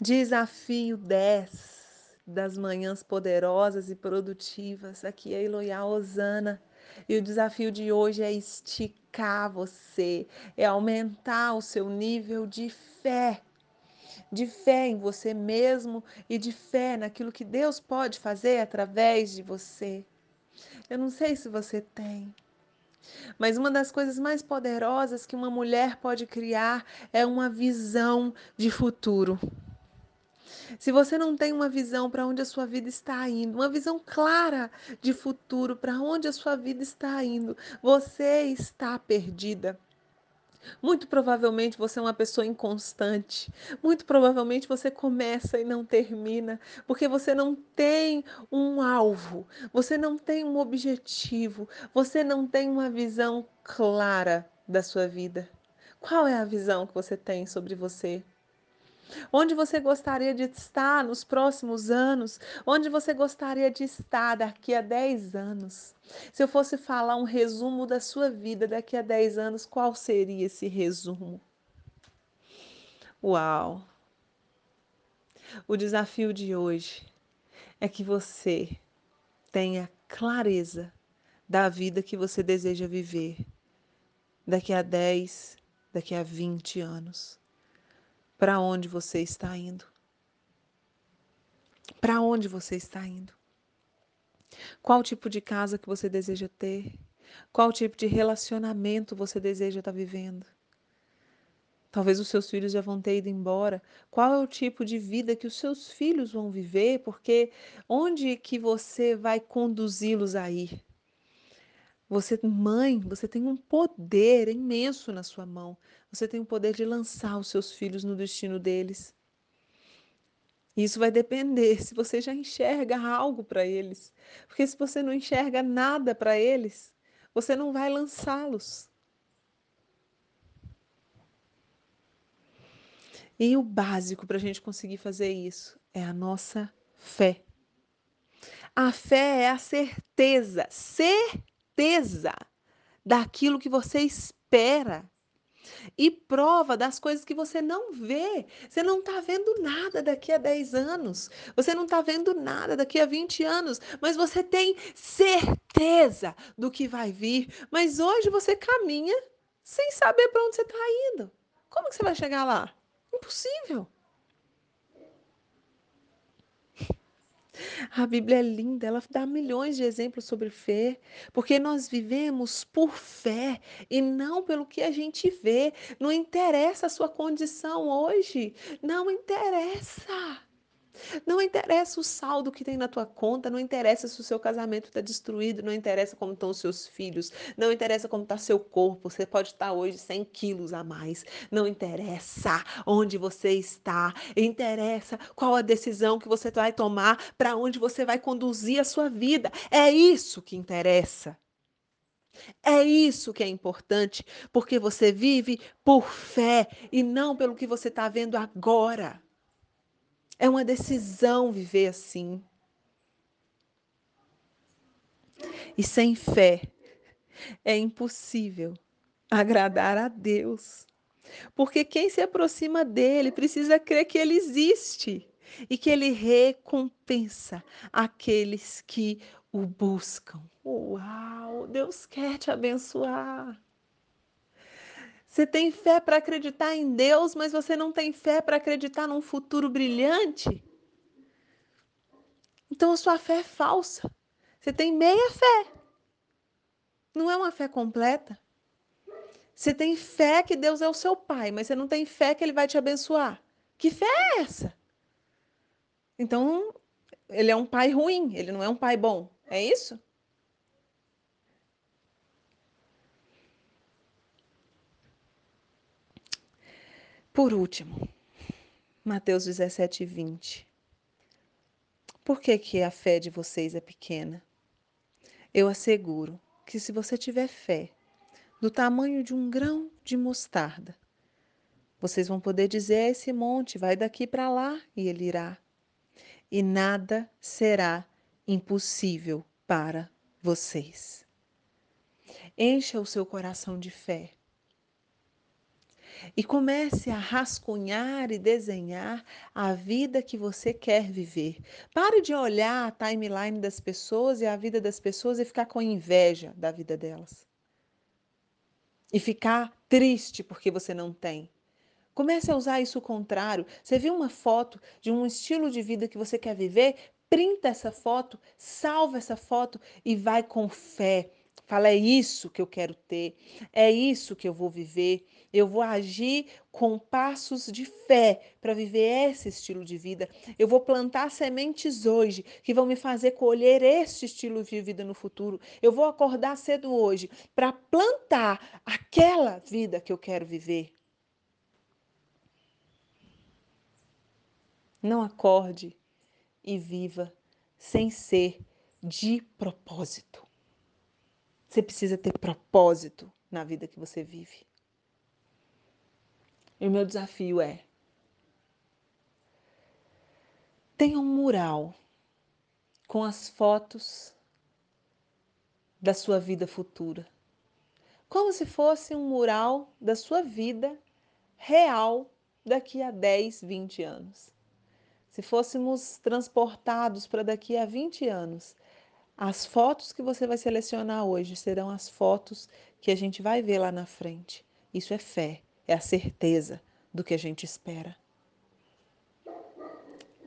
Desafio 10 das manhãs poderosas e produtivas. Aqui é Eloia Osana. E o desafio de hoje é esticar você, é aumentar o seu nível de fé. De fé em você mesmo e de fé naquilo que Deus pode fazer através de você. Eu não sei se você tem, mas uma das coisas mais poderosas que uma mulher pode criar é uma visão de futuro. Se você não tem uma visão para onde a sua vida está indo, uma visão clara de futuro para onde a sua vida está indo, você está perdida. Muito provavelmente você é uma pessoa inconstante. Muito provavelmente você começa e não termina, porque você não tem um alvo, você não tem um objetivo, você não tem uma visão clara da sua vida. Qual é a visão que você tem sobre você? Onde você gostaria de estar nos próximos anos? Onde você gostaria de estar daqui a 10 anos? Se eu fosse falar um resumo da sua vida daqui a 10 anos, qual seria esse resumo? Uau! O desafio de hoje é que você tenha clareza da vida que você deseja viver daqui a 10, daqui a 20 anos. Para onde você está indo? Para onde você está indo? Qual tipo de casa que você deseja ter? Qual tipo de relacionamento você deseja estar vivendo? Talvez os seus filhos já vão ter ido embora. Qual é o tipo de vida que os seus filhos vão viver? Porque onde que você vai conduzi-los a ir? Você, mãe, você tem um poder imenso na sua mão. Você tem o poder de lançar os seus filhos no destino deles. Isso vai depender se você já enxerga algo para eles. Porque se você não enxerga nada para eles, você não vai lançá-los. E o básico para a gente conseguir fazer isso é a nossa fé. A fé é a certeza, certeza certeza daquilo que você espera e prova das coisas que você não vê. Você não está vendo nada daqui a 10 anos, você não está vendo nada daqui a 20 anos, mas você tem certeza do que vai vir. Mas hoje você caminha sem saber para onde você está indo. Como que você vai chegar lá? Impossível. A Bíblia é linda, ela dá milhões de exemplos sobre fé, porque nós vivemos por fé e não pelo que a gente vê. Não interessa a sua condição hoje, não interessa. Não interessa o saldo que tem na tua conta, não interessa se o seu casamento está destruído, não interessa como estão os seus filhos, não interessa como está seu corpo. Você pode estar hoje 100 quilos a mais, não interessa onde você está, interessa qual a decisão que você vai tomar, para onde você vai conduzir a sua vida. É isso que interessa. É isso que é importante, porque você vive por fé e não pelo que você está vendo agora. É uma decisão viver assim. E sem fé é impossível agradar a Deus. Porque quem se aproxima dele precisa crer que ele existe e que ele recompensa aqueles que o buscam. Uau! Deus quer te abençoar. Você tem fé para acreditar em Deus, mas você não tem fé para acreditar num futuro brilhante? Então a sua fé é falsa. Você tem meia fé. Não é uma fé completa. Você tem fé que Deus é o seu pai, mas você não tem fé que ele vai te abençoar. Que fé é essa? Então, ele é um pai ruim, ele não é um pai bom. É isso? Por último, Mateus 17, 20. Por que, que a fé de vocês é pequena? Eu asseguro que se você tiver fé do tamanho de um grão de mostarda, vocês vão poder dizer a esse monte: vai daqui para lá, e ele irá. E nada será impossível para vocês. Encha o seu coração de fé e comece a rascunhar e desenhar a vida que você quer viver. Pare de olhar a timeline das pessoas e a vida das pessoas e ficar com inveja da vida delas. E ficar triste porque você não tem. Comece a usar isso o contrário. Você viu uma foto de um estilo de vida que você quer viver? Printa essa foto, salva essa foto e vai com fé. Fala, é isso que eu quero ter, é isso que eu vou viver. Eu vou agir com passos de fé para viver esse estilo de vida. Eu vou plantar sementes hoje que vão me fazer colher este estilo de vida no futuro. Eu vou acordar cedo hoje para plantar aquela vida que eu quero viver. Não acorde e viva sem ser de propósito. Você precisa ter propósito na vida que você vive. E o meu desafio é: tenha um mural com as fotos da sua vida futura. Como se fosse um mural da sua vida real daqui a 10, 20 anos. Se fôssemos transportados para daqui a 20 anos, as fotos que você vai selecionar hoje serão as fotos que a gente vai ver lá na frente. Isso é fé, é a certeza do que a gente espera.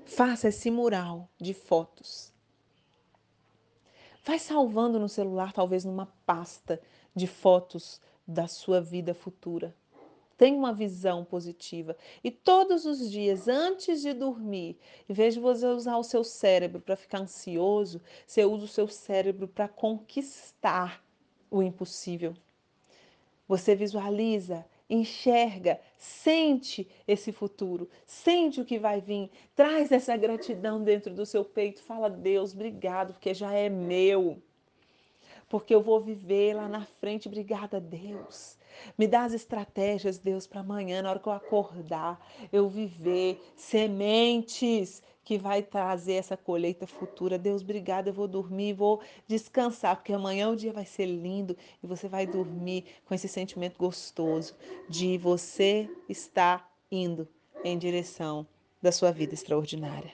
Faça esse mural de fotos. Vai salvando no celular, talvez numa pasta de fotos da sua vida futura. Tenha uma visão positiva. E todos os dias, antes de dormir, em vez de você usar o seu cérebro para ficar ansioso, você usa o seu cérebro para conquistar o impossível. Você visualiza, enxerga, sente esse futuro, sente o que vai vir, traz essa gratidão dentro do seu peito, fala: Deus, obrigado, porque já é meu porque eu vou viver lá na frente. Obrigada, Deus. Me dá as estratégias, Deus, para amanhã, na hora que eu acordar, eu viver sementes que vai trazer essa colheita futura. Deus, obrigada. Eu vou dormir, vou descansar, porque amanhã o dia vai ser lindo e você vai dormir com esse sentimento gostoso de você estar indo em direção da sua vida extraordinária.